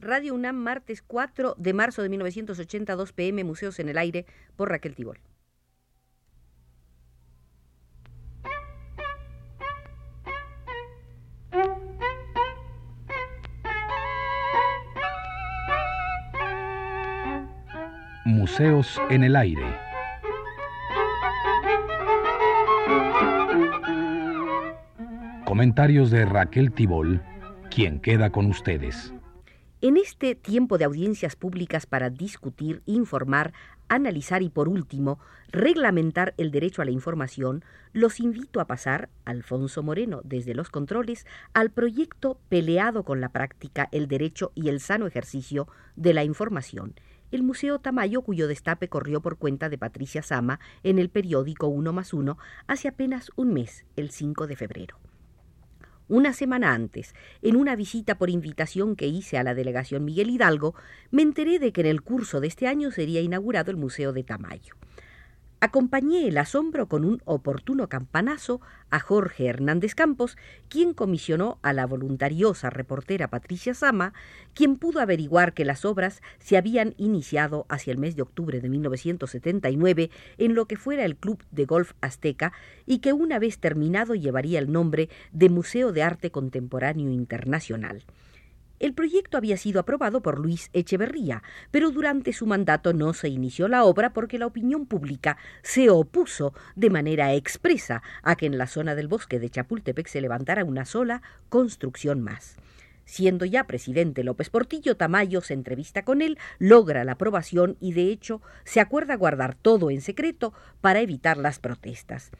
Radio UNAM, martes 4 de marzo de 1982 pm, Museos en el Aire, por Raquel Tibol. Museos en el Aire. Comentarios de Raquel Tibol, quien queda con ustedes. En este tiempo de audiencias públicas para discutir, informar, analizar y por último, reglamentar el derecho a la información, los invito a pasar, Alfonso Moreno, desde los controles, al proyecto Peleado con la práctica, el derecho y el sano ejercicio de la información, el Museo Tamayo, cuyo destape corrió por cuenta de Patricia Sama en el periódico Uno más Uno hace apenas un mes, el 5 de febrero. Una semana antes, en una visita por invitación que hice a la delegación Miguel Hidalgo, me enteré de que en el curso de este año sería inaugurado el Museo de Tamayo. Acompañé el asombro con un oportuno campanazo a Jorge Hernández Campos, quien comisionó a la voluntariosa reportera Patricia Sama, quien pudo averiguar que las obras se habían iniciado hacia el mes de octubre de 1979 en lo que fuera el Club de Golf Azteca y que una vez terminado llevaría el nombre de Museo de Arte Contemporáneo Internacional. El proyecto había sido aprobado por Luis Echeverría, pero durante su mandato no se inició la obra porque la opinión pública se opuso de manera expresa a que en la zona del bosque de Chapultepec se levantara una sola construcción más. Siendo ya presidente López Portillo, Tamayo se entrevista con él, logra la aprobación y de hecho se acuerda guardar todo en secreto para evitar las protestas.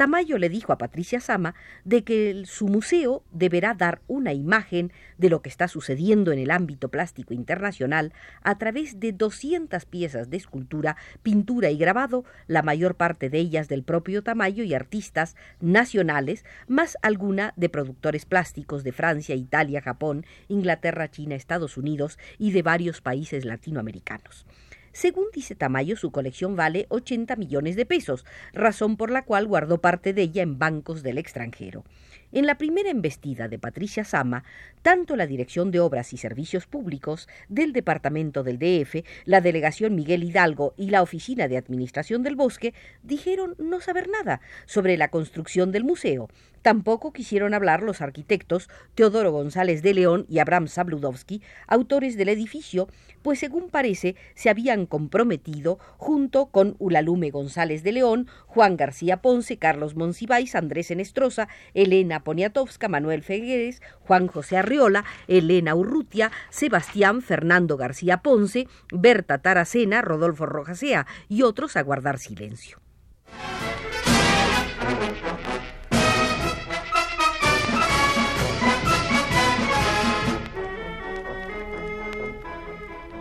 Tamayo le dijo a Patricia Sama de que su museo deberá dar una imagen de lo que está sucediendo en el ámbito plástico internacional a través de 200 piezas de escultura, pintura y grabado, la mayor parte de ellas del propio Tamayo y artistas nacionales, más alguna de productores plásticos de Francia, Italia, Japón, Inglaterra, China, Estados Unidos y de varios países latinoamericanos. Según dice Tamayo, su colección vale 80 millones de pesos, razón por la cual guardó parte de ella en bancos del extranjero. En la primera embestida de Patricia Sama, tanto la Dirección de Obras y Servicios Públicos del Departamento del DF, la Delegación Miguel Hidalgo y la Oficina de Administración del Bosque dijeron no saber nada sobre la construcción del museo. Tampoco quisieron hablar los arquitectos Teodoro González de León y Abraham Sabludowski, autores del edificio, pues según parece se habían comprometido junto con Ulalume González de León, Juan García Ponce, Carlos Monsiváis, Andrés Enestrosa, Elena Poniatowska, Manuel Fegueres, Juan José Arriola, Elena Urrutia, Sebastián Fernando García Ponce, Berta Taracena, Rodolfo Rojasea y otros a guardar silencio.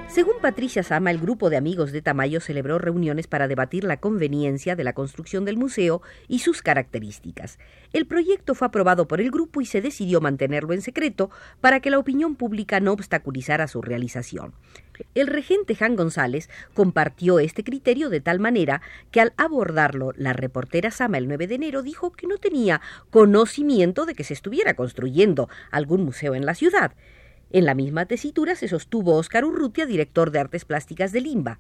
Según Patricia Sama, el grupo de amigos de Tamayo celebró reuniones para debatir la conveniencia de la construcción del museo y sus características. El proyecto fue aprobado por el grupo y se decidió mantenerlo en secreto para que la opinión pública no obstaculizara su realización. El regente Jan González compartió este criterio de tal manera que al abordarlo la reportera Sama el 9 de enero dijo que no tenía conocimiento de que se estuviera construyendo algún museo en la ciudad. En la misma tesitura se sostuvo Óscar Urrutia, director de Artes Plásticas de Limba.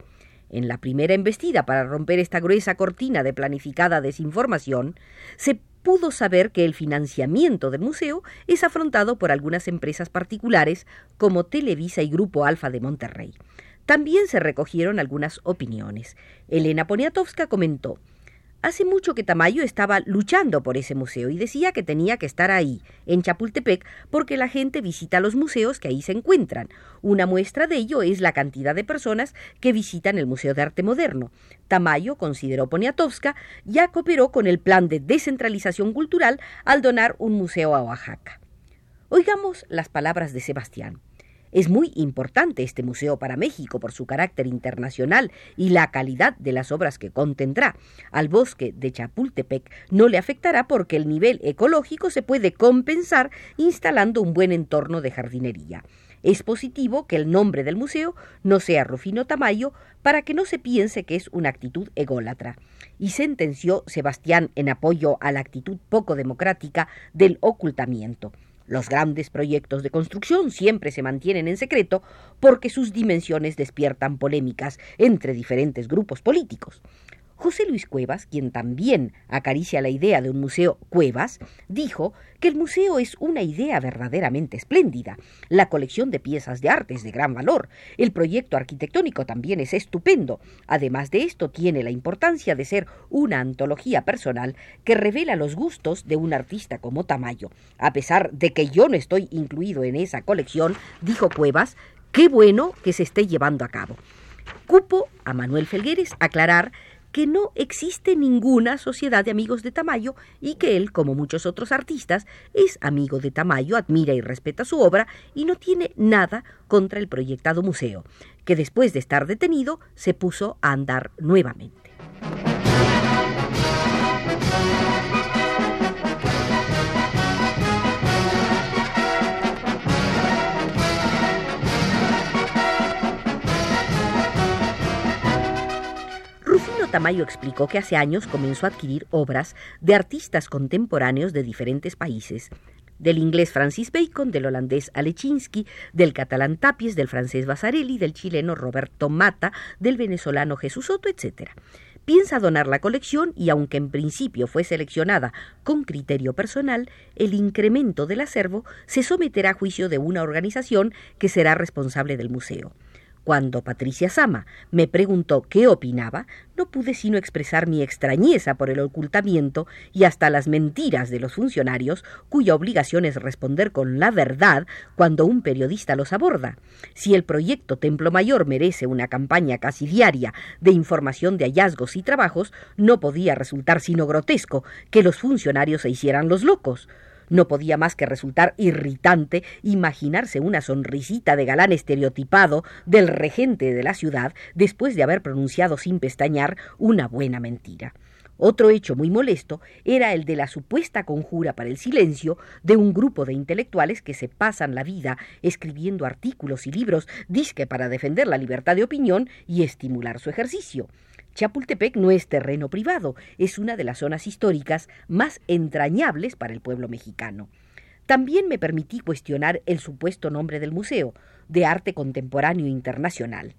En la primera embestida para romper esta gruesa cortina de planificada desinformación, se pudo saber que el financiamiento del museo es afrontado por algunas empresas particulares como Televisa y Grupo Alfa de Monterrey. También se recogieron algunas opiniones. Elena Poniatowska comentó Hace mucho que Tamayo estaba luchando por ese museo y decía que tenía que estar ahí, en Chapultepec, porque la gente visita los museos que ahí se encuentran. Una muestra de ello es la cantidad de personas que visitan el Museo de Arte Moderno. Tamayo, consideró Poniatowska, ya cooperó con el plan de descentralización cultural al donar un museo a Oaxaca. Oigamos las palabras de Sebastián. Es muy importante este museo para México por su carácter internacional y la calidad de las obras que contendrá. Al bosque de Chapultepec no le afectará porque el nivel ecológico se puede compensar instalando un buen entorno de jardinería. Es positivo que el nombre del museo no sea Rufino Tamayo para que no se piense que es una actitud ególatra. Y sentenció Sebastián en apoyo a la actitud poco democrática del ocultamiento. Los grandes proyectos de construcción siempre se mantienen en secreto porque sus dimensiones despiertan polémicas entre diferentes grupos políticos. José Luis Cuevas, quien también acaricia la idea de un museo Cuevas, dijo que el museo es una idea verdaderamente espléndida. La colección de piezas de arte es de gran valor. El proyecto arquitectónico también es estupendo. Además de esto, tiene la importancia de ser una antología personal que revela los gustos de un artista como Tamayo. A pesar de que yo no estoy incluido en esa colección, dijo Cuevas, qué bueno que se esté llevando a cabo. Cupo a Manuel Felgueres aclarar que no existe ninguna sociedad de amigos de Tamayo y que él, como muchos otros artistas, es amigo de Tamayo, admira y respeta su obra y no tiene nada contra el proyectado museo, que después de estar detenido se puso a andar nuevamente. Tamayo explicó que hace años comenzó a adquirir obras de artistas contemporáneos de diferentes países, del inglés Francis Bacon, del holandés Alechinsky, del catalán Tapies, del francés Basarelli, del chileno Roberto Mata, del venezolano Jesús Soto, etc. Piensa donar la colección y aunque en principio fue seleccionada con criterio personal, el incremento del acervo se someterá a juicio de una organización que será responsable del museo. Cuando Patricia Sama me preguntó qué opinaba, no pude sino expresar mi extrañeza por el ocultamiento y hasta las mentiras de los funcionarios, cuya obligación es responder con la verdad cuando un periodista los aborda. Si el proyecto Templo Mayor merece una campaña casi diaria de información de hallazgos y trabajos, no podía resultar sino grotesco que los funcionarios se hicieran los locos. No podía más que resultar irritante imaginarse una sonrisita de galán estereotipado del regente de la ciudad después de haber pronunciado sin pestañear una buena mentira. Otro hecho muy molesto era el de la supuesta conjura para el silencio de un grupo de intelectuales que se pasan la vida escribiendo artículos y libros disque para defender la libertad de opinión y estimular su ejercicio. Chapultepec no es terreno privado, es una de las zonas históricas más entrañables para el pueblo mexicano. También me permití cuestionar el supuesto nombre del museo, de arte contemporáneo internacional.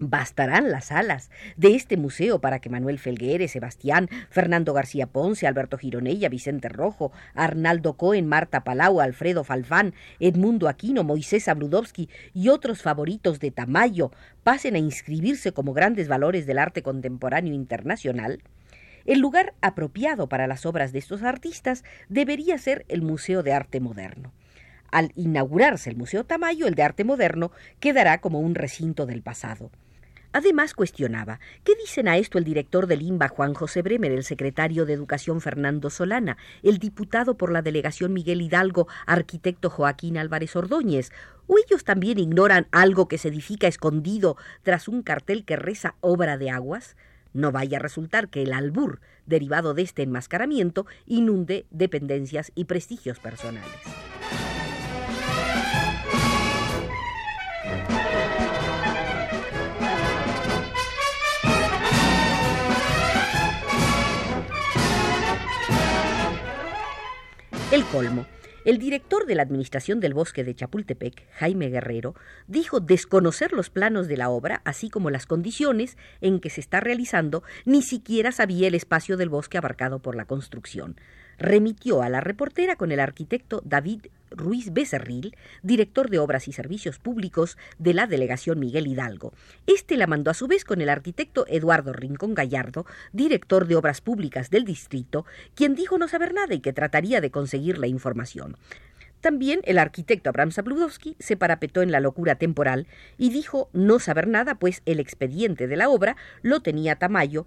Bastarán las salas de este museo para que Manuel Felgueres, Sebastián, Fernando García Ponce, Alberto Gironella, Vicente Rojo, Arnaldo Cohen, Marta Palau, Alfredo Falfán, Edmundo Aquino, Moisés Abludowski y otros favoritos de Tamayo pasen a inscribirse como grandes valores del arte contemporáneo internacional. El lugar apropiado para las obras de estos artistas debería ser el Museo de Arte Moderno. Al inaugurarse el Museo Tamayo, el de Arte Moderno quedará como un recinto del pasado. Además cuestionaba, ¿qué dicen a esto el director del INBA Juan José Bremer, el secretario de Educación Fernando Solana, el diputado por la delegación Miguel Hidalgo, arquitecto Joaquín Álvarez Ordóñez? ¿O ellos también ignoran algo que se edifica escondido tras un cartel que reza obra de aguas? No vaya a resultar que el albur, derivado de este enmascaramiento, inunde dependencias y prestigios personales. El colmo. El director de la Administración del Bosque de Chapultepec, Jaime Guerrero, dijo desconocer los planos de la obra, así como las condiciones en que se está realizando, ni siquiera sabía el espacio del bosque abarcado por la construcción remitió a la reportera con el arquitecto David Ruiz Becerril, director de Obras y Servicios Públicos de la Delegación Miguel Hidalgo. Este la mandó a su vez con el arquitecto Eduardo Rincón Gallardo, director de Obras Públicas del distrito, quien dijo no saber nada y que trataría de conseguir la información. También el arquitecto Abraham Zabludowski se parapetó en la locura temporal y dijo no saber nada, pues el expediente de la obra lo tenía Tamayo,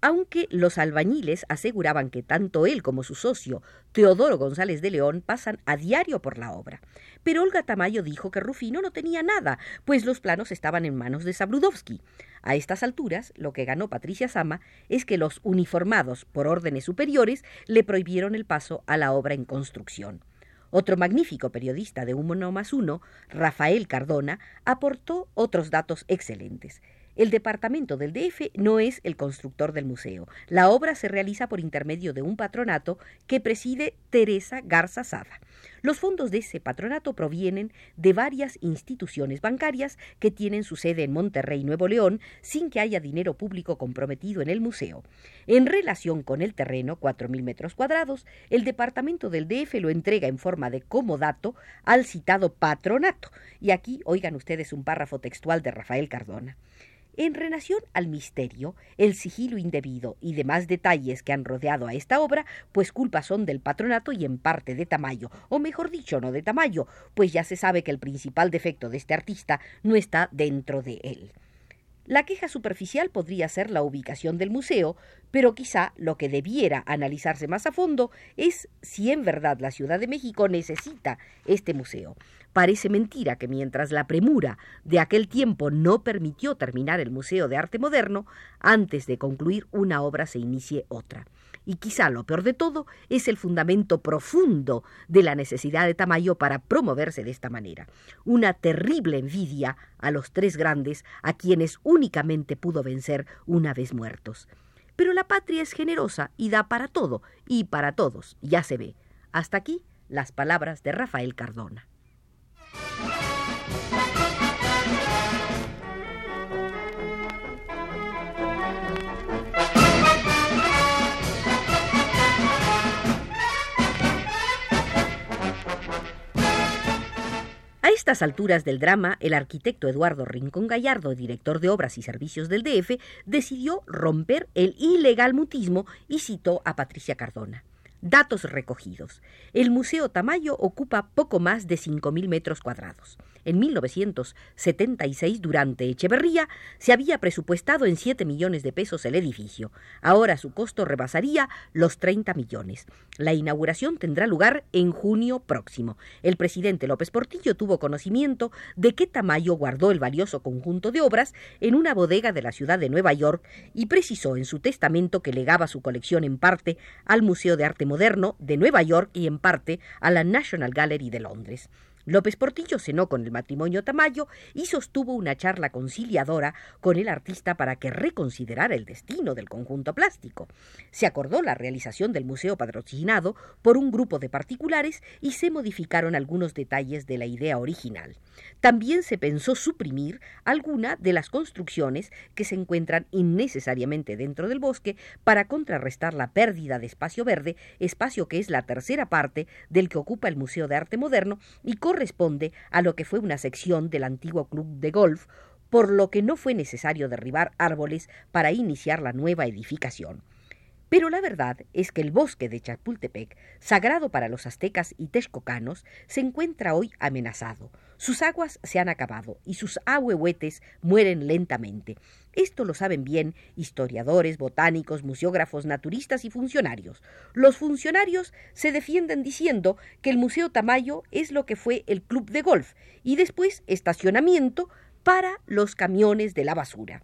aunque los albañiles aseguraban que tanto él como su socio, Teodoro González de León, pasan a diario por la obra. Pero Olga Tamayo dijo que Rufino no tenía nada, pues los planos estaban en manos de Sabludowski. A estas alturas, lo que ganó Patricia Sama es que los uniformados por órdenes superiores le prohibieron el paso a la obra en construcción. Otro magnífico periodista de Uno más Uno, Rafael Cardona, aportó otros datos excelentes. El departamento del DF no es el constructor del museo. La obra se realiza por intermedio de un patronato que preside Teresa Garza Sada. Los fondos de ese patronato provienen de varias instituciones bancarias que tienen su sede en Monterrey, Nuevo León, sin que haya dinero público comprometido en el museo. En relación con el terreno, 4.000 metros cuadrados, el departamento del DF lo entrega en forma de comodato al citado patronato. Y aquí oigan ustedes un párrafo textual de Rafael Cardona. En relación al misterio, el sigilo indebido y demás detalles que han rodeado a esta obra, pues culpas son del patronato y en parte de Tamayo, o mejor dicho, no de Tamayo, pues ya se sabe que el principal defecto de este artista no está dentro de él. La queja superficial podría ser la ubicación del museo, pero quizá lo que debiera analizarse más a fondo es si en verdad la Ciudad de México necesita este museo. Parece mentira que mientras la premura de aquel tiempo no permitió terminar el Museo de Arte Moderno, antes de concluir una obra se inicie otra. Y quizá lo peor de todo es el fundamento profundo de la necesidad de Tamayo para promoverse de esta manera. Una terrible envidia a los tres grandes a quienes únicamente pudo vencer una vez muertos. Pero la patria es generosa y da para todo y para todos, ya se ve. Hasta aquí las palabras de Rafael Cardona. A estas alturas del drama, el arquitecto Eduardo Rincón Gallardo, director de obras y servicios del DF, decidió romper el ilegal mutismo y citó a Patricia Cardona. Datos recogidos. El Museo Tamayo ocupa poco más de 5.000 metros cuadrados. En 1976, durante Echeverría, se había presupuestado en 7 millones de pesos el edificio. Ahora su costo rebasaría los 30 millones. La inauguración tendrá lugar en junio próximo. El presidente López Portillo tuvo conocimiento de que Tamayo guardó el valioso conjunto de obras en una bodega de la ciudad de Nueva York y precisó en su testamento que legaba su colección en parte al Museo de Arte Moderno de Nueva York y en parte a la National Gallery de Londres. López Portillo cenó con el matrimonio Tamayo y sostuvo una charla conciliadora con el artista para que reconsiderara el destino del conjunto plástico. Se acordó la realización del museo patrocinado por un grupo de particulares y se modificaron algunos detalles de la idea original. También se pensó suprimir alguna de las construcciones que se encuentran innecesariamente dentro del bosque para contrarrestar la pérdida de espacio verde, espacio que es la tercera parte del que ocupa el Museo de Arte Moderno y corresponde a lo que fue una sección del antiguo club de golf, por lo que no fue necesario derribar árboles para iniciar la nueva edificación. Pero la verdad es que el bosque de Chapultepec, sagrado para los aztecas y texcocanos, se encuentra hoy amenazado. Sus aguas se han acabado y sus ahuehuetes mueren lentamente. Esto lo saben bien historiadores, botánicos, museógrafos, naturistas y funcionarios. Los funcionarios se defienden diciendo que el Museo Tamayo es lo que fue el club de golf y después estacionamiento para los camiones de la basura.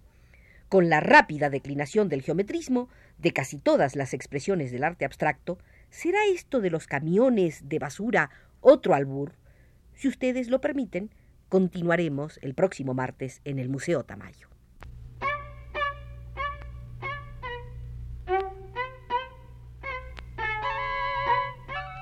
Con la rápida declinación del geometrismo, de casi todas las expresiones del arte abstracto, ¿será esto de los camiones de basura otro albur? Si ustedes lo permiten, continuaremos el próximo martes en el Museo Tamayo.